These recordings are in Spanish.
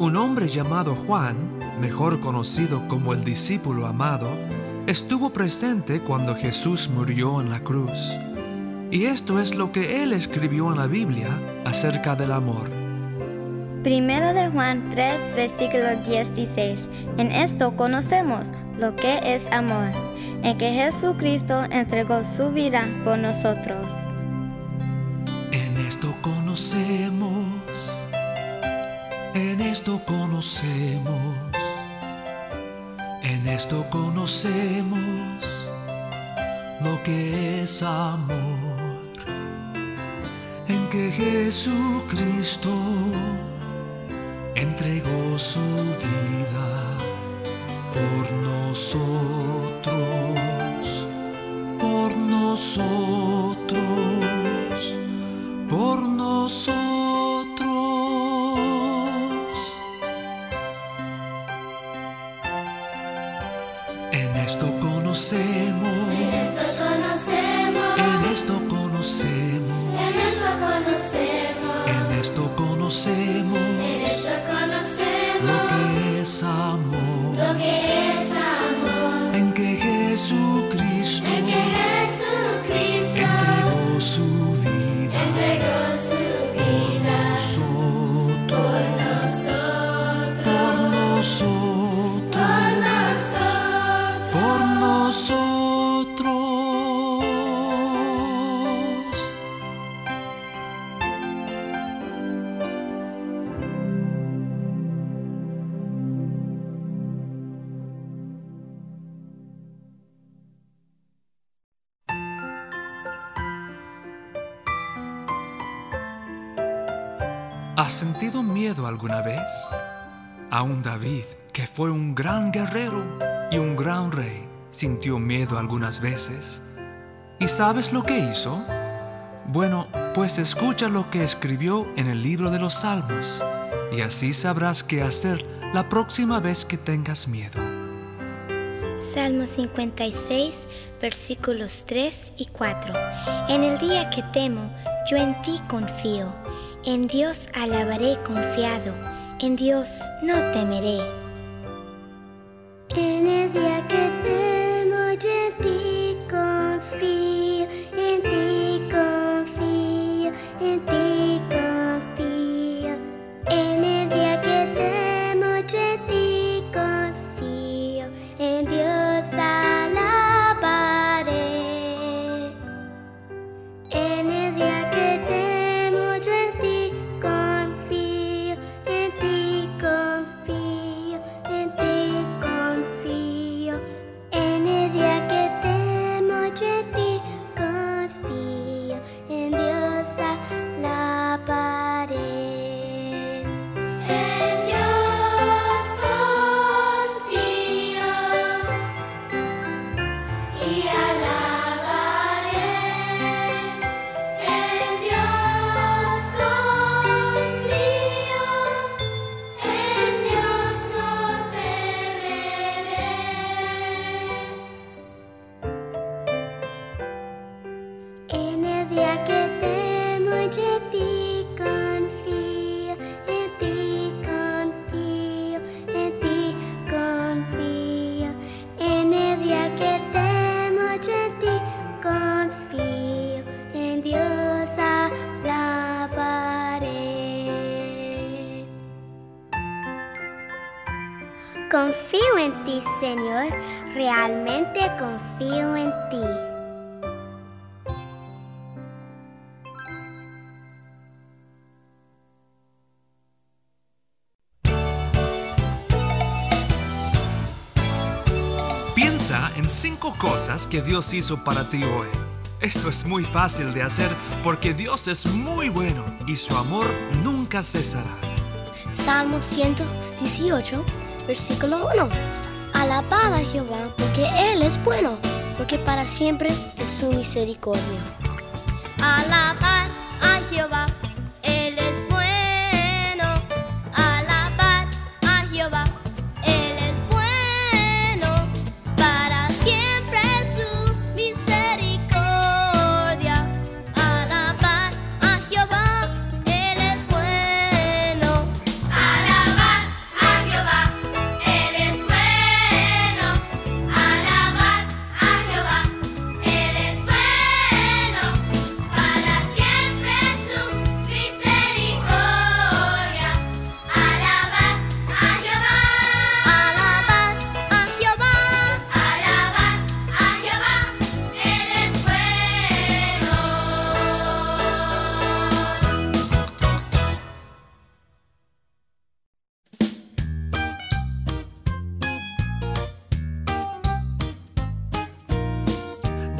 Un hombre llamado Juan, mejor conocido como el discípulo amado, estuvo presente cuando Jesús murió en la cruz. Y esto es lo que él escribió en la Biblia acerca del amor. Primero de Juan 3, versículo 16. En esto conocemos lo que es amor, en que Jesucristo entregó su vida por nosotros. En esto conocemos, en esto conocemos, en esto conocemos lo que es amor, en que Jesucristo entregó su vida por nosotros, por nosotros, ¿Has sentido miedo alguna vez? Aún David, que fue un gran guerrero y un gran rey, sintió miedo algunas veces. ¿Y sabes lo que hizo? Bueno, pues escucha lo que escribió en el libro de los Salmos, y así sabrás qué hacer la próxima vez que tengas miedo. Salmo 56, versículos 3 y 4. En el día que temo, yo en ti confío. En Dios alabaré confiado. En Dios no temeré. Señor, realmente confío en ti. Piensa en cinco cosas que Dios hizo para ti hoy. Esto es muy fácil de hacer porque Dios es muy bueno y su amor nunca cesará. Salmo 118, versículo 1. Alabad a Jehová porque Él es bueno, porque para siempre es su misericordia. Alabad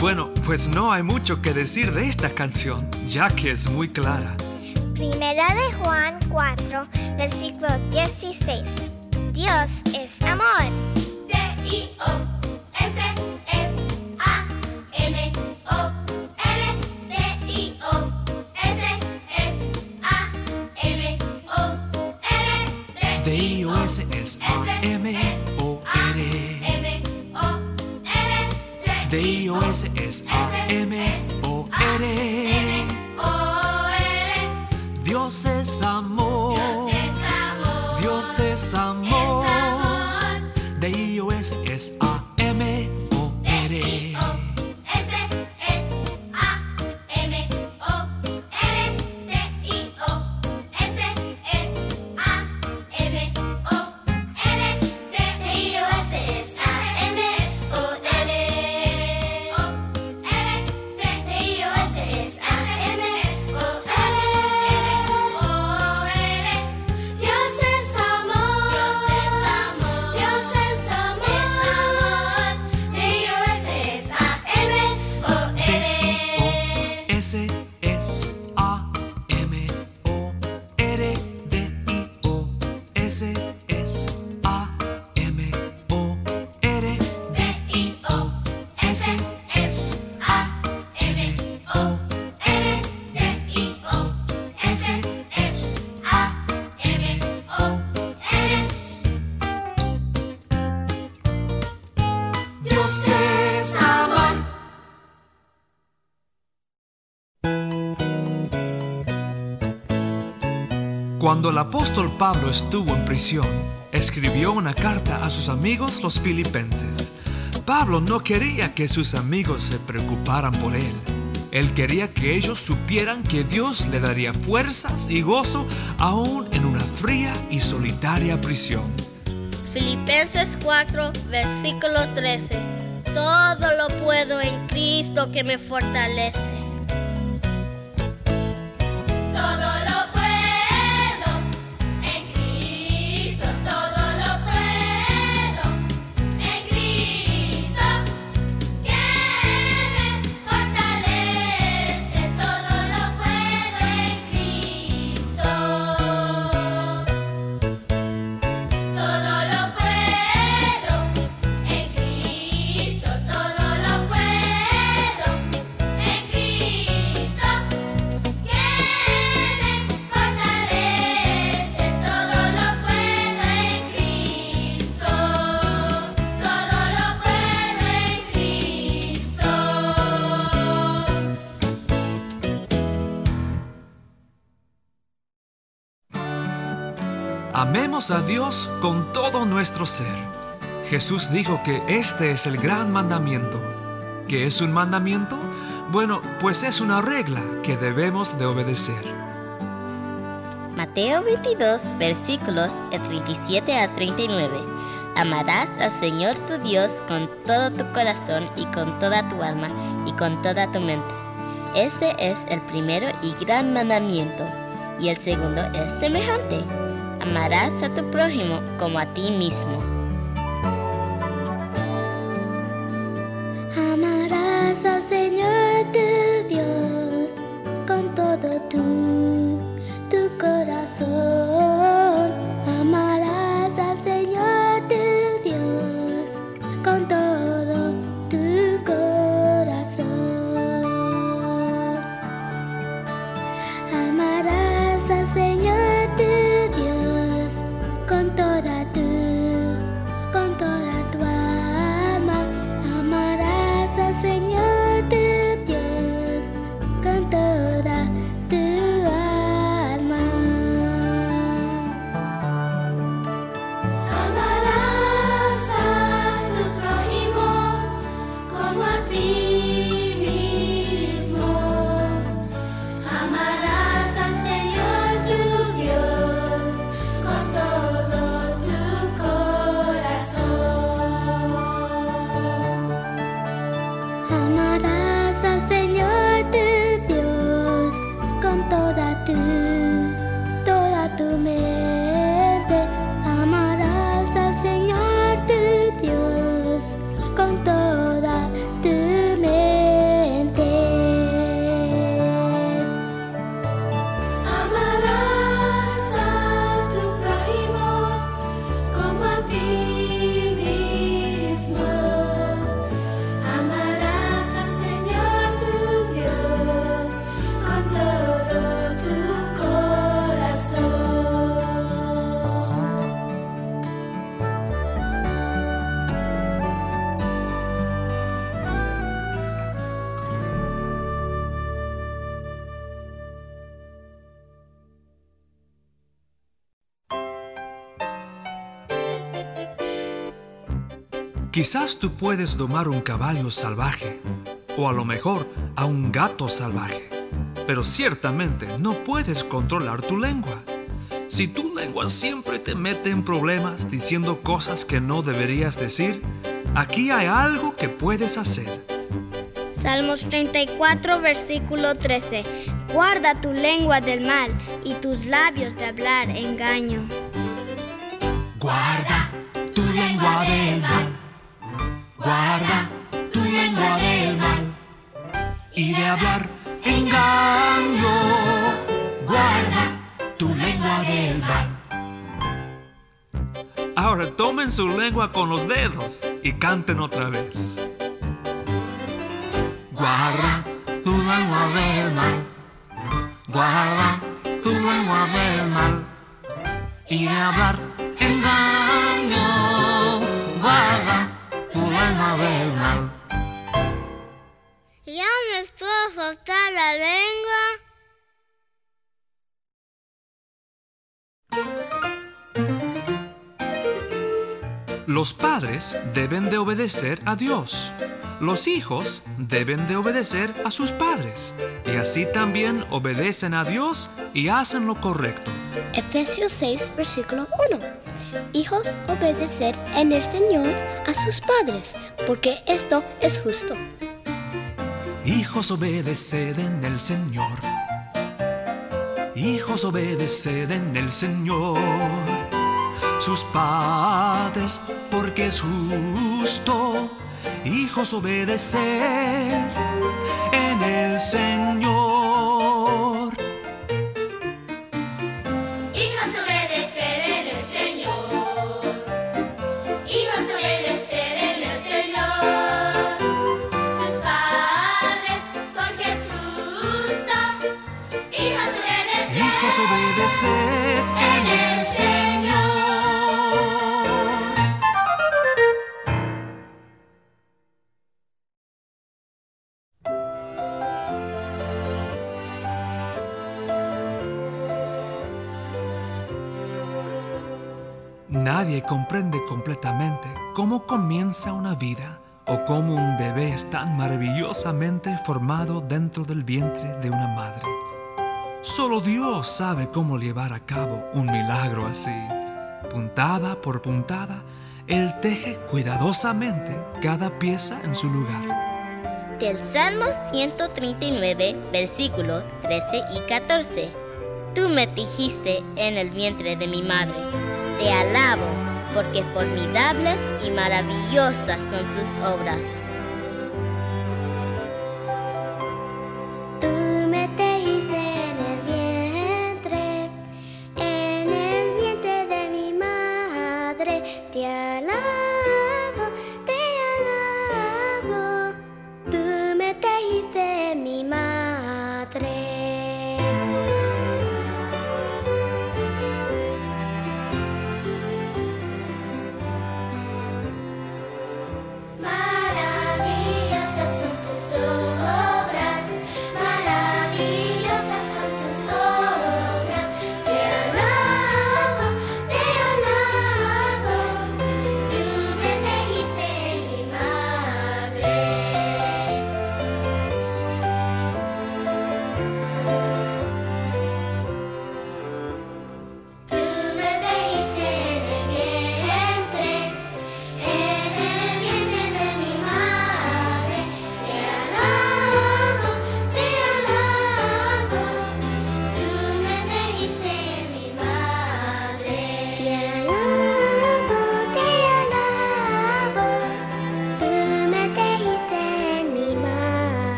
Bueno, pues no hay mucho que decir de esta canción, ya que es muy clara. Primera de Juan 4, versículo 16. Dios es amor. Es A-M-O-R. Dios es amor. Dios es amor. D-I-O-S es A-M-O-R. Cuando el apóstol Pablo estuvo en prisión, escribió una carta a sus amigos los filipenses. Pablo no quería que sus amigos se preocuparan por él. Él quería que ellos supieran que Dios le daría fuerzas y gozo aún en una fría y solitaria prisión. Filipenses 4, versículo 13. Todo lo puedo en Cristo que me fortalece. A Dios con todo nuestro ser. Jesús dijo que este es el gran mandamiento. ¿Qué es un mandamiento? Bueno, pues es una regla que debemos de obedecer. Mateo 22, versículos de 37 a 39. Amarás al Señor tu Dios con todo tu corazón y con toda tu alma y con toda tu mente. Este es el primero y gran mandamiento. Y el segundo es semejante. Amarás a tu prójimo como a ti mismo. Quizás tú puedes domar un caballo salvaje o a lo mejor a un gato salvaje, pero ciertamente no puedes controlar tu lengua. Si tu lengua siempre te mete en problemas diciendo cosas que no deberías decir, aquí hay algo que puedes hacer. Salmos 34, versículo 13. Guarda tu lengua del mal y tus labios de hablar engaño. Guarda tu lengua del mal. Guarda tu lengua del mal. Y de hablar engaño. Guarda tu lengua del mal. Ahora tomen su lengua con los dedos y canten otra vez. Guarda tu lengua del mal. Guarda tu lengua del mal. Y de hablar engaño. Del mal. ¿Ya me puedo soltar la lengua? Los padres deben de obedecer a Dios. Los hijos deben de obedecer a sus padres. Y así también obedecen a Dios y hacen lo correcto. Efesios 6, versículo 1. Hijos, obedecer en el Señor a sus padres, porque esto es justo. Hijos, obedeced en el Señor. Hijos, obedeced en el Señor. Sus padres, porque es justo. Hijos, obedeced en el Señor. Hijos obedecer en el Señor. Hijos obedecer en el Señor. Sus padres, porque es justo. Hijos obedecer. Hijos, obedeced en el Señor. Comprende completamente cómo comienza una vida o cómo un bebé es tan maravillosamente formado dentro del vientre de una madre. Solo Dios sabe cómo llevar a cabo un milagro así. Puntada por puntada, Él teje cuidadosamente cada pieza en su lugar. Del Salmo 139, versículos 13 y 14. Tú me tejiste en el vientre de mi madre. Te alabo, porque formidables y maravillosas son tus obras.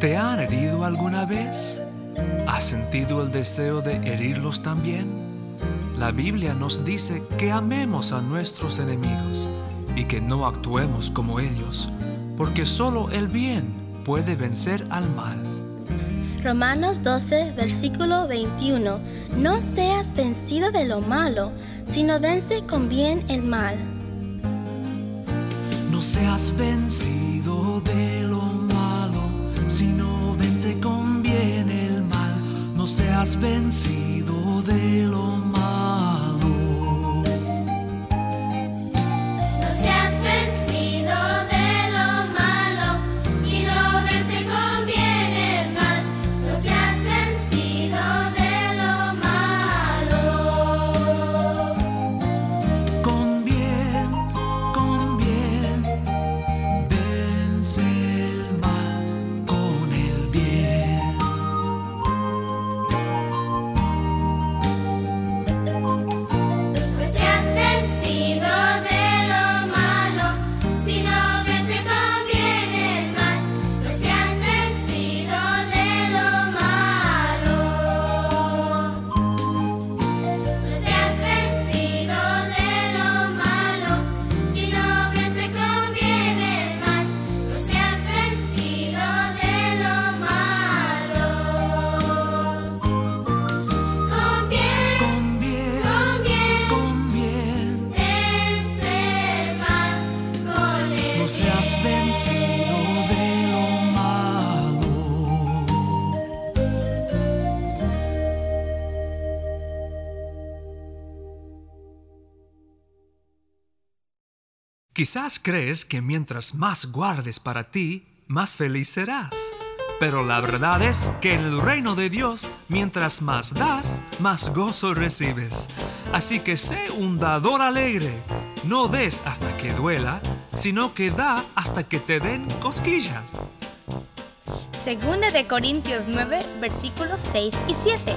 ¿Te han herido alguna vez? ¿Has sentido el deseo de herirlos también? La Biblia nos dice que amemos a nuestros enemigos y que no actuemos como ellos, porque solo el bien puede vencer al mal. Romanos 12, versículo 21. No seas vencido de lo malo, sino vence con bien el mal. No seas vencido de lo malo, sino vence con bien el mal. No seas vencido de lo Quizás crees que mientras más guardes para ti, más feliz serás. Pero la verdad es que en el reino de Dios, mientras más das, más gozo recibes. Así que sé un dador alegre. No des hasta que duela, sino que da hasta que te den cosquillas. Segunda de Corintios 9, versículos 6 y 7.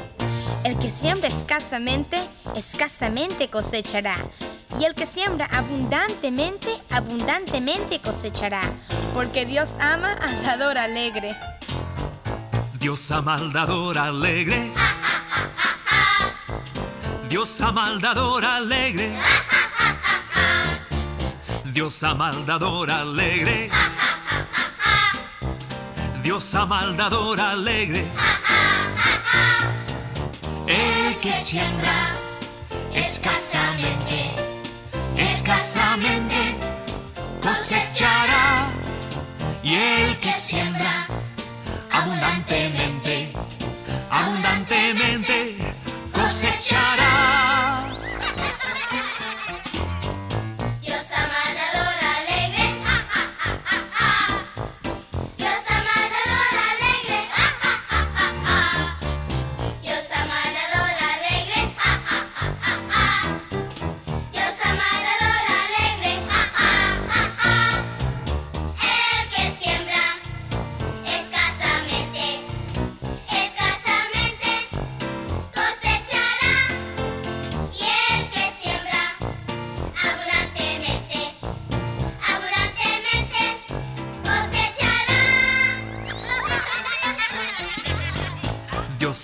El que siembra escasamente, escasamente cosechará. Y el que siembra abundantemente, abundantemente cosechará. Porque Dios ama al dador alegre. Dios ama al dador alegre. Dios ama al dador alegre. Dios ama al dador alegre. Dios ama al dador alegre. El que siembra escasamente, escasamente cosechará. Y el que siembra abundantemente, abundantemente cosechará.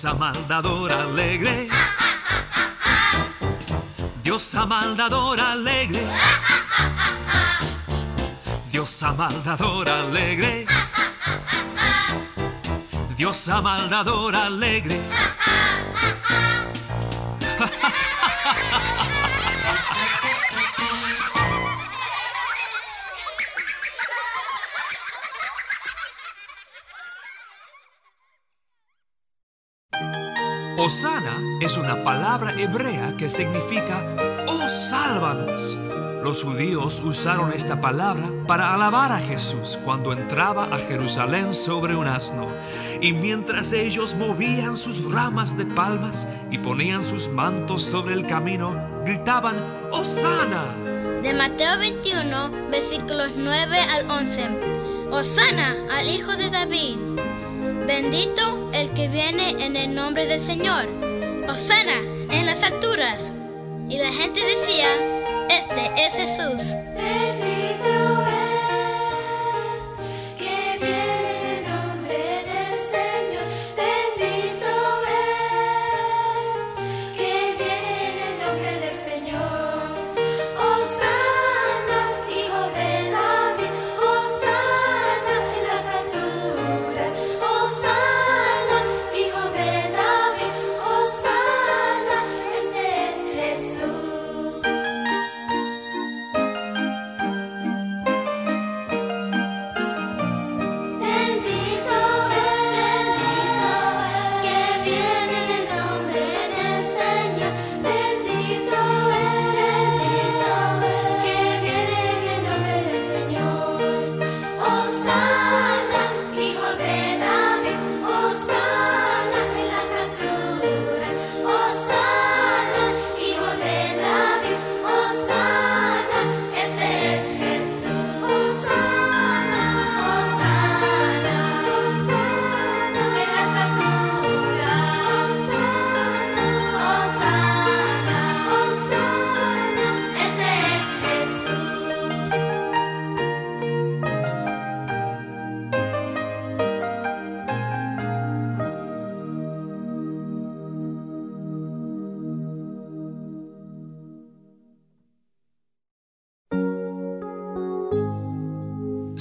Cosechará. Dios ama al dador alegre. Dios ama al dador alegre. Dios ama al dador alegre. Dios ama al dador alegre. Es una palabra hebrea que significa Oh, sálvanos. Los judíos usaron esta palabra para alabar a Jesús cuando entraba a Jerusalén sobre un asno. Y mientras ellos movían sus ramas de palmas y ponían sus mantos sobre el camino, gritaban Osana. De Mateo 21, versículos 9 al 11. Osana al Hijo de David. Bendito el que viene en el nombre del Señor. Osana en las alturas. Y la gente decía, este es Jesús.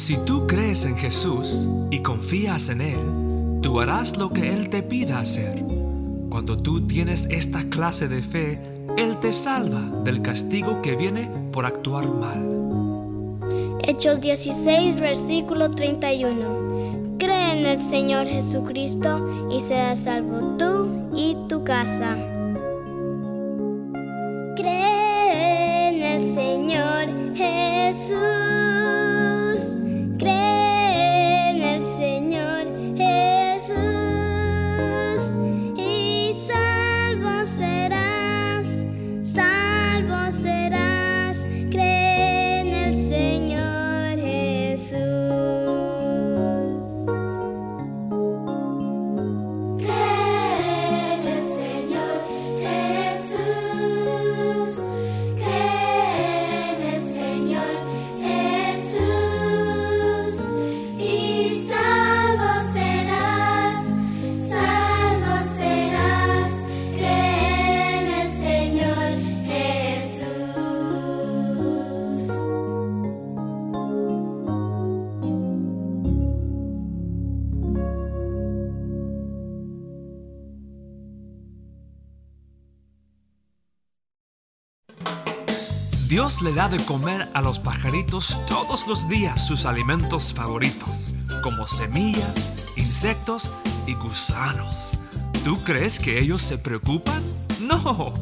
Si tú crees en Jesús y confías en Él, tú harás lo que Él te pida hacer. Cuando tú tienes esta clase de fe, Él te salva del castigo que viene por actuar mal. Hechos 16, versículo 31. Cree en el Señor Jesucristo y serás salvo tú y tu casa. Dios le da de comer a los pajaritos todos los días sus alimentos favoritos, como semillas, insectos y gusanos. ¿Tú crees que ellos se preocupan? No,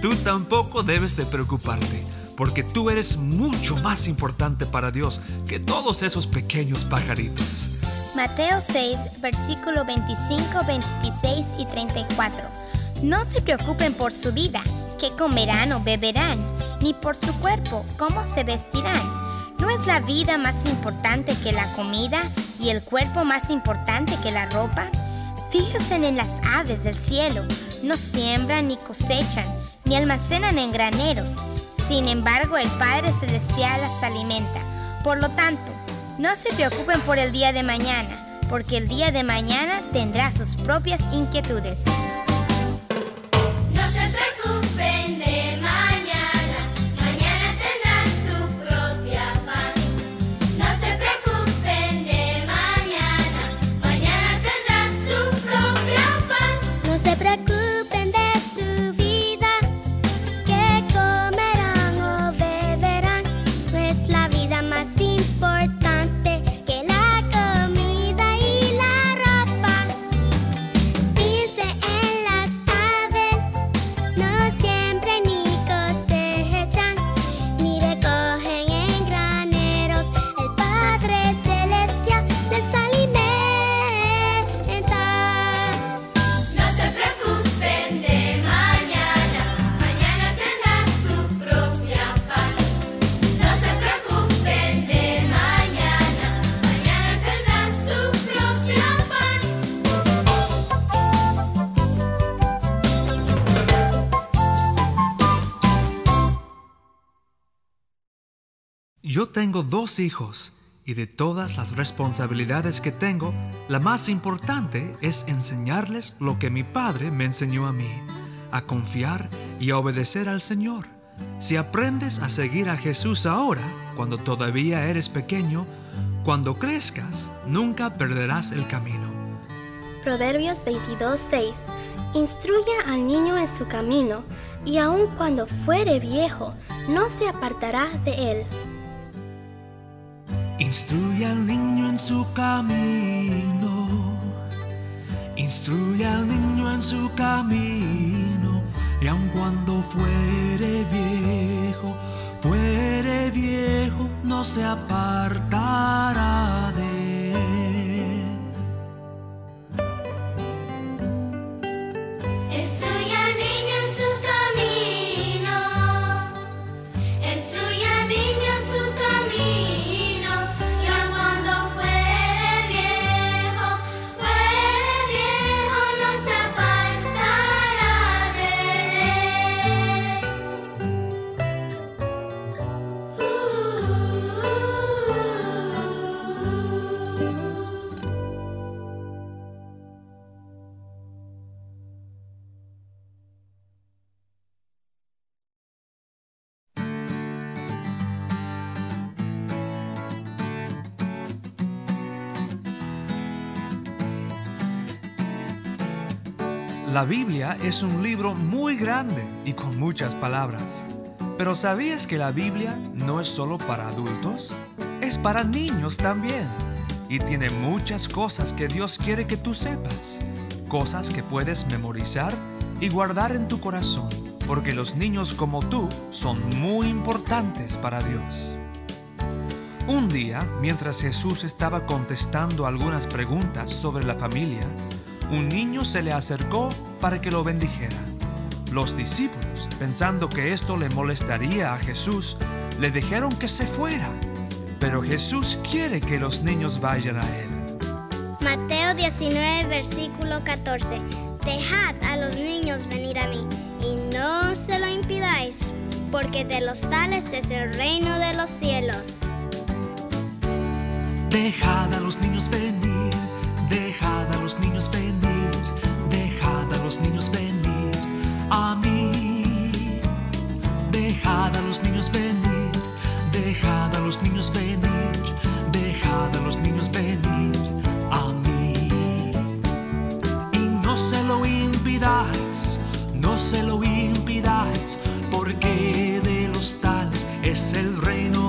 tú tampoco debes de preocuparte, porque tú eres mucho más importante para Dios que todos esos pequeños pajaritos. Mateo 6, versículo 25, 26 y 34. No se preocupen por su vida, qué comerán o beberán, ni por su cuerpo, cómo se vestirán. ¿No es la vida más importante que la comida y el cuerpo más importante que la ropa? Fíjense en las aves del cielo, no siembran ni cosechan, ni almacenan en graneros. Sin embargo, el Padre Celestial las alimenta. Por lo tanto, no se preocupen por el día de mañana, porque el día de mañana tendrá sus propias inquietudes. Yo tengo dos hijos y de todas las responsabilidades que tengo, la más importante es enseñarles lo que mi padre me enseñó a mí, a confiar y a obedecer al Señor. Si aprendes a seguir a Jesús ahora, cuando todavía eres pequeño, cuando crezcas, nunca perderás el camino. Proverbios 22:6 Instruya al niño en su camino, y aun cuando fuere viejo, no se apartará de él. Instruye al niño en su camino. Instruye al niño en su camino. Y aun cuando fuere viejo, fuere viejo, no se apartará de él. La Biblia es un libro muy grande y con muchas palabras. Pero ¿sabías que la Biblia no es solo para adultos? Es para niños también. Y tiene muchas cosas que Dios quiere que tú sepas. Cosas que puedes memorizar y guardar en tu corazón. Porque los niños como tú son muy importantes para Dios. Un día, mientras Jesús estaba contestando algunas preguntas sobre la familia, un niño se le acercó para que lo bendijera. Los discípulos, pensando que esto le molestaría a Jesús, le dijeron que se fuera. Pero Jesús quiere que los niños vayan a él. Mateo 19, versículo 14. Dejad a los niños venir a mí y no se lo impidáis, porque de los tales es el reino de los cielos. Dejad a los niños venir, dejad a los niños venir, venir a mí. Dejad a los niños venir, dejad a los niños venir, dejad a los niños venir a mí. Y no se lo impidáis, no se lo impidáis, porque de los tales es el reino